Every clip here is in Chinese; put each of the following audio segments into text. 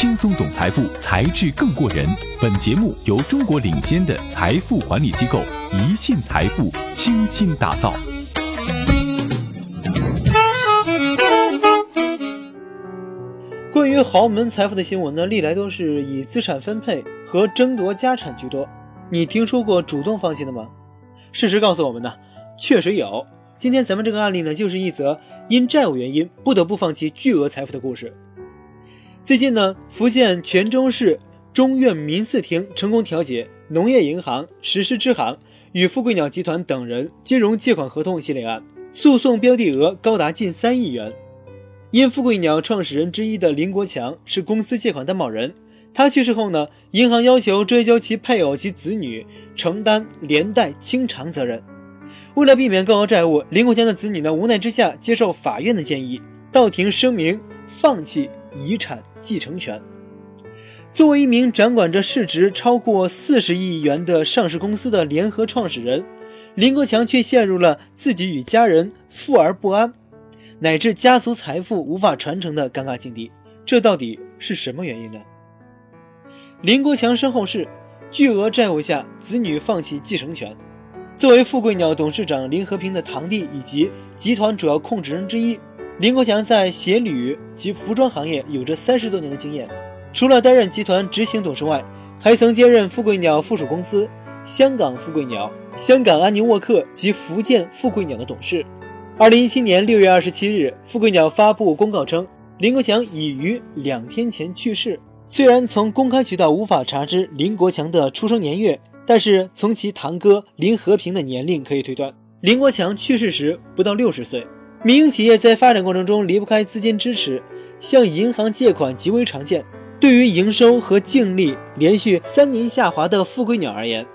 轻松懂财富，才智更过人。本节目由中国领先的财富管理机构宜信财富倾心打造。关于豪门财富的新闻呢，历来都是以资产分配和争夺家产居多。你听说过主动放弃的吗？事实告诉我们呢，确实有。今天咱们这个案例呢，就是一则因债务原因不得不放弃巨额财富的故事。最近呢，福建泉州市中院民四庭成功调解农业银行实施支行与富贵鸟集团等人金融借款合同系列案，诉讼标的额高达近三亿元。因富贵鸟创始人之一的林国强是公司借款担保人，他去世后呢，银行要求追究其配偶及子女承担连带清偿责任。为了避免高额债务，林国强的子女呢无奈之下接受法院的建议，到庭声明放弃遗产。继承权。作为一名掌管着市值超过四十亿元的上市公司的联合创始人，林国强却陷入了自己与家人富而不安，乃至家族财富无法传承的尴尬境地。这到底是什么原因呢？林国强身后事：巨额债务下，子女放弃继承权。作为富贵鸟董事长林和平的堂弟以及集团主要控制人之一。林国强在鞋履及服装行业有着三十多年的经验，除了担任集团执行董事外，还曾兼任富贵鸟附属公司香港富贵鸟、香港安妮沃克及福建富贵鸟的董事。二零一七年六月二十七日，富贵鸟发布公告称，林国强已于两天前去世。虽然从公开渠道无法查知林国强的出生年月，但是从其堂哥林和平的年龄可以推断，林国强去世时不到六十岁。民营企业在发展过程中离不开资金支持，向银行借款极为常见。对于营收和净利连续三年下滑的富贵鸟而言，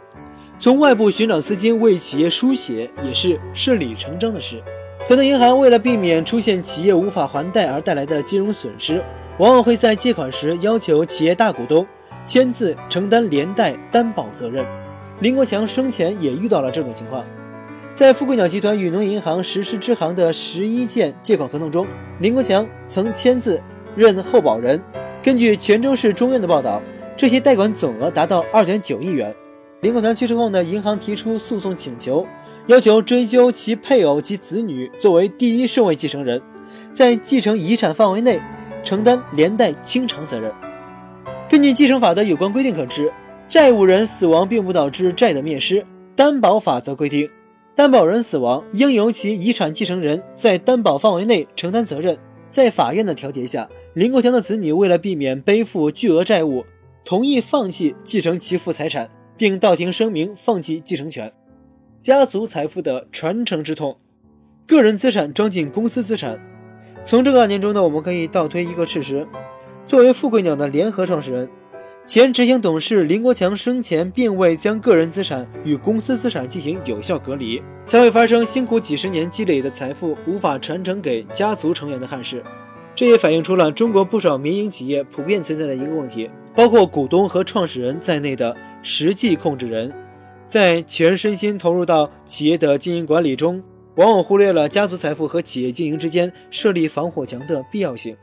从外部寻找资金为企业输血也是顺理成章的事。很多银行为了避免出现企业无法还贷而带来的金融损失，往往会在借款时要求企业大股东签字承担连带担保责任。林国强生前也遇到了这种情况。在富贵鸟集团与农业银行实施支行的十一件借款合同中，林国强曾签字任后保人。根据泉州市中院的报道，这些贷款总额达到二点九亿元。林国强去世后呢，银行提出诉讼请求，要求追究其配偶及子女作为第一顺位继承人，在继承遗产范围内承担连带清偿责任。根据继承法的有关规定可知，债务人死亡并不导致债的灭失。担保法则规定。担保人死亡，应由其遗产继承人在担保范围内承担责任。在法院的调解下，林国强的子女为了避免背负巨额债务，同意放弃继承其父财产，并到庭声明放弃继承权。家族财富的传承之痛，个人资产装进公司资产。从这个案件中呢，我们可以倒推一个事实：作为富贵鸟的联合创始人。前执行董事林国强生前并未将个人资产与公司资产进行有效隔离，才会发生辛苦几十年积累的财富无法传承给家族成员的憾事。这也反映出了中国不少民营企业普遍存在的一个问题：包括股东和创始人在内的实际控制人，在全身心投入到企业的经营管理中，往往忽略了家族财富和企业经营之间设立防火墙的必要性。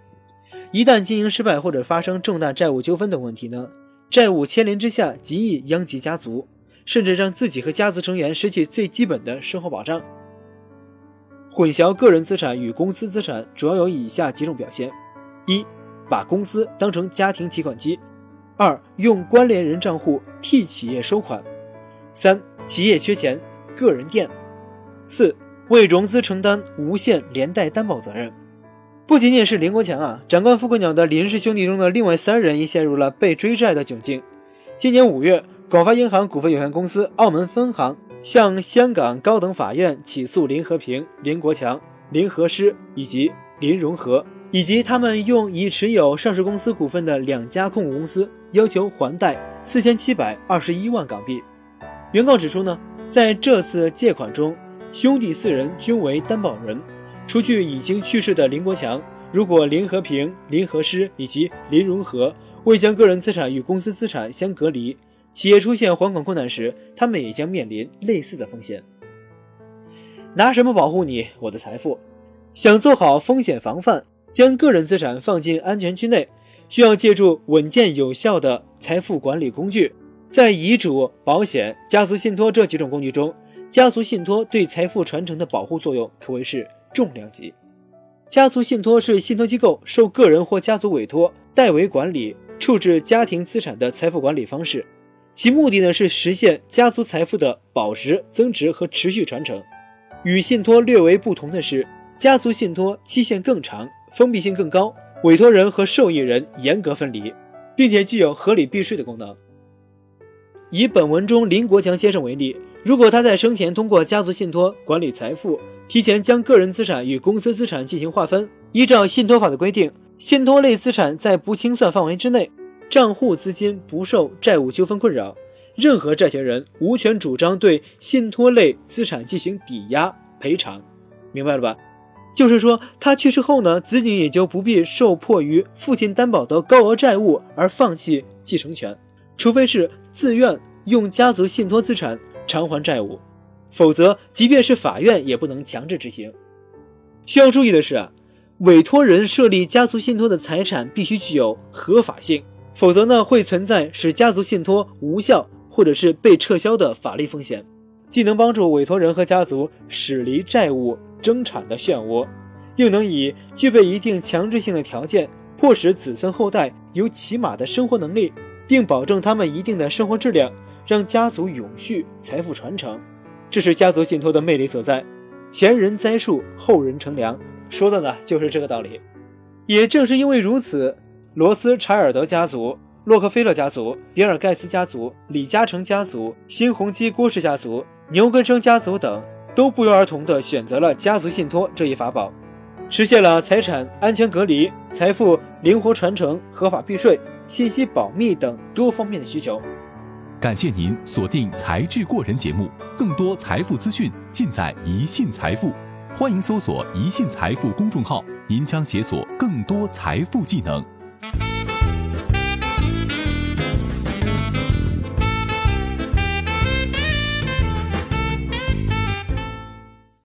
一旦经营失败或者发生重大债务纠纷等问题呢，债务牵连之下极易殃及家族，甚至让自己和家族成员失去最基本的生活保障。混淆个人资产与公司资产主要有以下几种表现：一、把公司当成家庭提款机；二、用关联人账户替企业收款；三、企业缺钱，个人垫；四、为融资承担无限连带担保责任。不仅仅是林国强啊，掌管富贵鸟的林氏兄弟中的另外三人也陷入了被追债的窘境。今年五月，广发银行股份有限公司澳门分行向香港高等法院起诉林和平、林国强、林和师以及林荣和，以及他们用已持有上市公司股份的两家控股公司，要求还贷四千七百二十一万港币。原告指出呢，在这次借款中，兄弟四人均为担保人。除去已经去世的林国强，如果林和平、林和师以及林荣和未将个人资产与公司资产相隔离，企业出现还款困难时，他们也将面临类似的风险。拿什么保护你我的财富？想做好风险防范，将个人资产放进安全区内，需要借助稳健有效的财富管理工具。在遗嘱、保险、家族信托这几种工具中，家族信托对财富传承的保护作用可谓是重量级。家族信托是信托机构受个人或家族委托代为管理、处置家庭资产的财富管理方式，其目的呢是实现家族财富的保值、增值和持续传承。与信托略为不同的是，家族信托期限更长，封闭性更高，委托人和受益人严格分离，并且具有合理避税的功能。以本文中林国强先生为例，如果他在生前通过家族信托管理财富，提前将个人资产与公司资产进行划分，依照信托法的规定，信托类资产在不清算范围之内，账户资金不受债务纠纷困扰，任何债权人无权主张对信托类资产进行抵押赔偿，明白了吧？就是说，他去世后呢，子女也就不必受迫于父亲担保的高额债务而放弃继承权，除非是自愿用家族信托资产偿还债务。否则，即便是法院也不能强制执行。需要注意的是啊，委托人设立家族信托的财产必须具有合法性，否则呢会存在使家族信托无效或者是被撤销的法律风险，既能帮助委托人和家族驶离债务争产的漩涡，又能以具备一定强制性的条件，迫使子孙后代有起码的生活能力，并保证他们一定的生活质量，让家族永续、财富传承。这是家族信托的魅力所在，前人栽树，后人乘凉，说的呢就是这个道理。也正是因为如此，罗斯柴尔德家族、洛克菲勒家族、比尔盖茨家族、李嘉诚家族、新鸿基郭氏家族、牛根生家族等，都不约而同地选择了家族信托这一法宝，实现了财产安全隔离、财富灵活传承、合法避税、信息保密等多方面的需求。感谢您锁定《财智过人》节目，更多财富资讯尽在宜信财富。欢迎搜索“宜信财富”公众号，您将解锁更多财富技能。